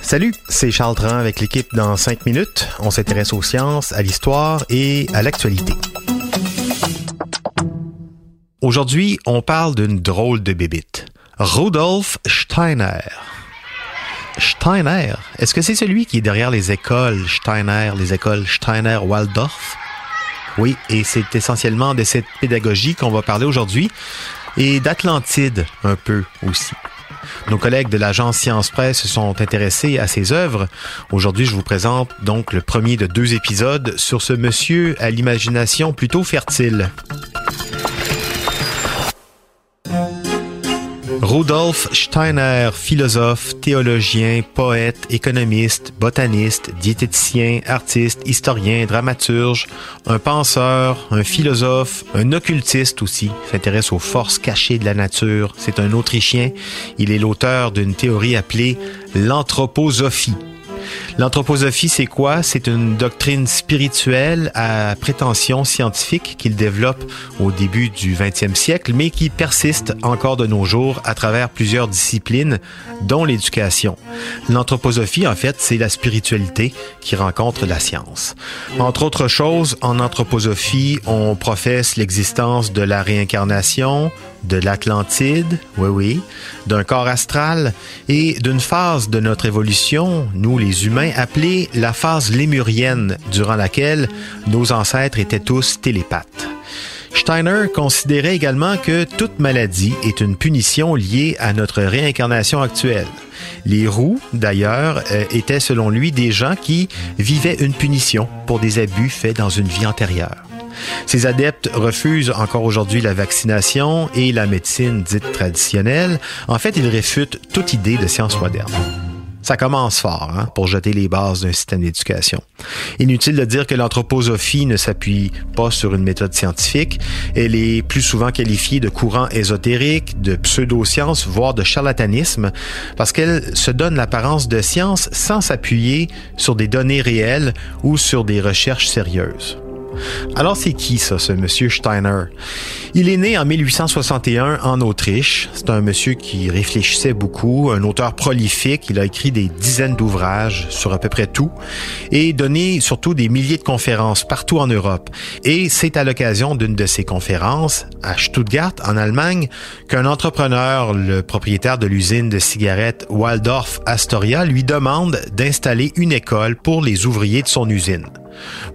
Salut, c'est Charles Tran avec l'équipe dans 5 minutes. On s'intéresse aux sciences, à l'histoire et à l'actualité. Aujourd'hui, on parle d'une drôle de bébite. Rudolf Steiner. Steiner, est-ce que c'est celui qui est derrière les écoles Steiner, les écoles Steiner-Waldorf? Oui, et c'est essentiellement de cette pédagogie qu'on va parler aujourd'hui et d'Atlantide un peu aussi. Nos collègues de l'agence Science Presse se sont intéressés à ses œuvres. Aujourd'hui, je vous présente donc le premier de deux épisodes sur ce monsieur à l'imagination plutôt fertile. Rudolf Steiner, philosophe, théologien, poète, économiste, botaniste, diététicien, artiste, historien, dramaturge, un penseur, un philosophe, un occultiste aussi, s'intéresse aux forces cachées de la nature. C'est un Autrichien. Il est l'auteur d'une théorie appelée l'anthroposophie. L'anthroposophie, c'est quoi? C'est une doctrine spirituelle à prétention scientifique qu'il développe au début du 20e siècle, mais qui persiste encore de nos jours à travers plusieurs disciplines, dont l'éducation. L'anthroposophie, en fait, c'est la spiritualité qui rencontre la science. Entre autres choses, en anthroposophie, on professe l'existence de la réincarnation, de l'Atlantide, oui oui, d'un corps astral et d'une phase de notre évolution, nous les humains, appelée la phase lémurienne, durant laquelle nos ancêtres étaient tous télépathes. Steiner considérait également que toute maladie est une punition liée à notre réincarnation actuelle. Les roux, d'ailleurs, euh, étaient selon lui des gens qui vivaient une punition pour des abus faits dans une vie antérieure. Ces adeptes refusent encore aujourd'hui la vaccination et la médecine dite traditionnelle. En fait, ils réfutent toute idée de science moderne. Ça commence fort hein, pour jeter les bases d'un système d'éducation. Inutile de dire que l'anthroposophie ne s'appuie pas sur une méthode scientifique. Elle est plus souvent qualifiée de courant ésotérique, de pseudoscience, voire de charlatanisme, parce qu'elle se donne l'apparence de science sans s'appuyer sur des données réelles ou sur des recherches sérieuses. Alors c'est qui ça, ce monsieur Steiner? Il est né en 1861 en Autriche. C'est un monsieur qui réfléchissait beaucoup, un auteur prolifique. Il a écrit des dizaines d'ouvrages sur à peu près tout et donné surtout des milliers de conférences partout en Europe. Et c'est à l'occasion d'une de ces conférences à Stuttgart, en Allemagne, qu'un entrepreneur, le propriétaire de l'usine de cigarettes Waldorf Astoria, lui demande d'installer une école pour les ouvriers de son usine.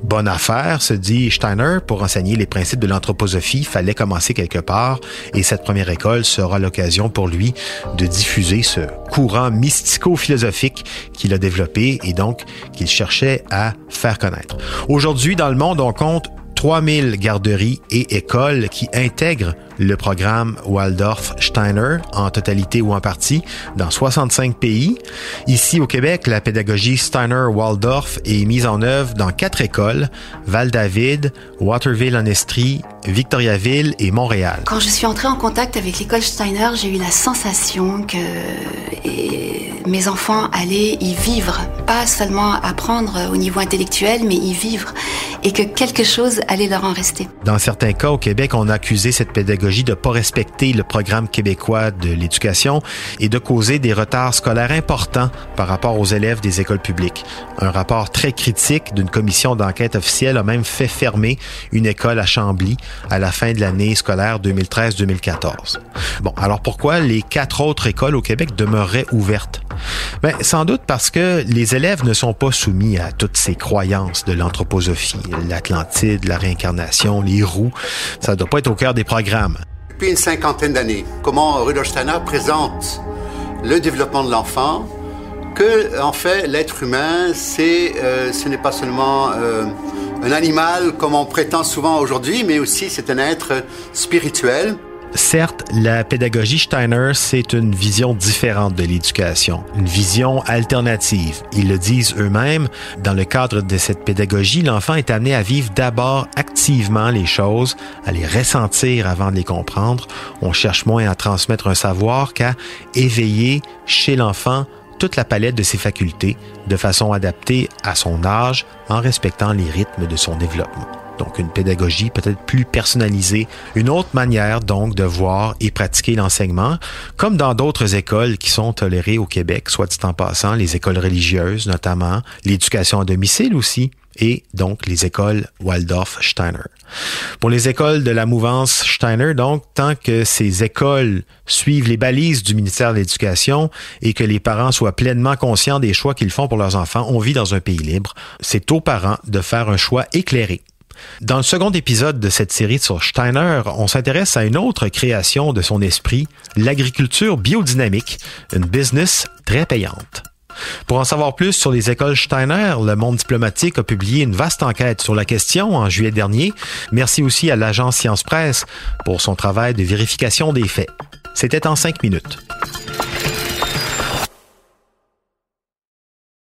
Bonne affaire, se dit Steiner, pour enseigner les principes de l'anthroposophie, fallait commencer quelque part, et cette première école sera l'occasion pour lui de diffuser ce courant mystico-philosophique qu'il a développé et donc qu'il cherchait à faire connaître. Aujourd'hui, dans le monde, on compte 3000 garderies et écoles qui intègrent le programme Waldorf Steiner en totalité ou en partie dans 65 pays. Ici au Québec, la pédagogie Steiner Waldorf est mise en œuvre dans quatre écoles, Val-David, Waterville en Estrie, Victoriaville et Montréal. Quand je suis entrée en contact avec l'école Steiner, j'ai eu la sensation que mes enfants allaient y vivre, pas seulement apprendre au niveau intellectuel, mais y vivre, et que quelque chose allait leur en rester. Dans certains cas au Québec, on a accusé cette pédagogie de pas respecter le programme québécois de l'éducation et de causer des retards scolaires importants par rapport aux élèves des écoles publiques. Un rapport très critique d'une commission d'enquête officielle a même fait fermer une école à Chambly à la fin de l'année scolaire 2013-2014. Bon, alors pourquoi les quatre autres écoles au Québec demeureraient ouvertes? Ben, sans doute parce que les élèves ne sont pas soumis à toutes ces croyances de l'anthroposophie, l'Atlantide, la réincarnation, les roues. Ça ne doit pas être au cœur des programmes. Depuis une cinquantaine d'années, comment Rudolf Steiner présente le développement de l'enfant, que en fait l'être humain, c'est, euh, ce n'est pas seulement euh, un animal comme on prétend souvent aujourd'hui, mais aussi c'est un être spirituel Certes, la pédagogie Steiner, c'est une vision différente de l'éducation, une vision alternative. Ils le disent eux-mêmes. Dans le cadre de cette pédagogie, l'enfant est amené à vivre d'abord activement les choses, à les ressentir avant de les comprendre. On cherche moins à transmettre un savoir qu'à éveiller chez l'enfant toute la palette de ses facultés de façon adaptée à son âge en respectant les rythmes de son développement. Donc une pédagogie peut-être plus personnalisée, une autre manière donc de voir et pratiquer l'enseignement, comme dans d'autres écoles qui sont tolérées au Québec, soit dit en passant, les écoles religieuses notamment, l'éducation à domicile aussi, et donc les écoles Waldorf-Steiner. Pour les écoles de la mouvance Steiner, donc, tant que ces écoles suivent les balises du ministère de l'Éducation et que les parents soient pleinement conscients des choix qu'ils font pour leurs enfants, on vit dans un pays libre. C'est aux parents de faire un choix éclairé. Dans le second épisode de cette série sur Steiner, on s'intéresse à une autre création de son esprit, l'agriculture biodynamique, une business très payante. Pour en savoir plus sur les écoles Steiner, le monde diplomatique a publié une vaste enquête sur la question en juillet dernier. Merci aussi à l'agence Science Presse pour son travail de vérification des faits. C'était en cinq minutes.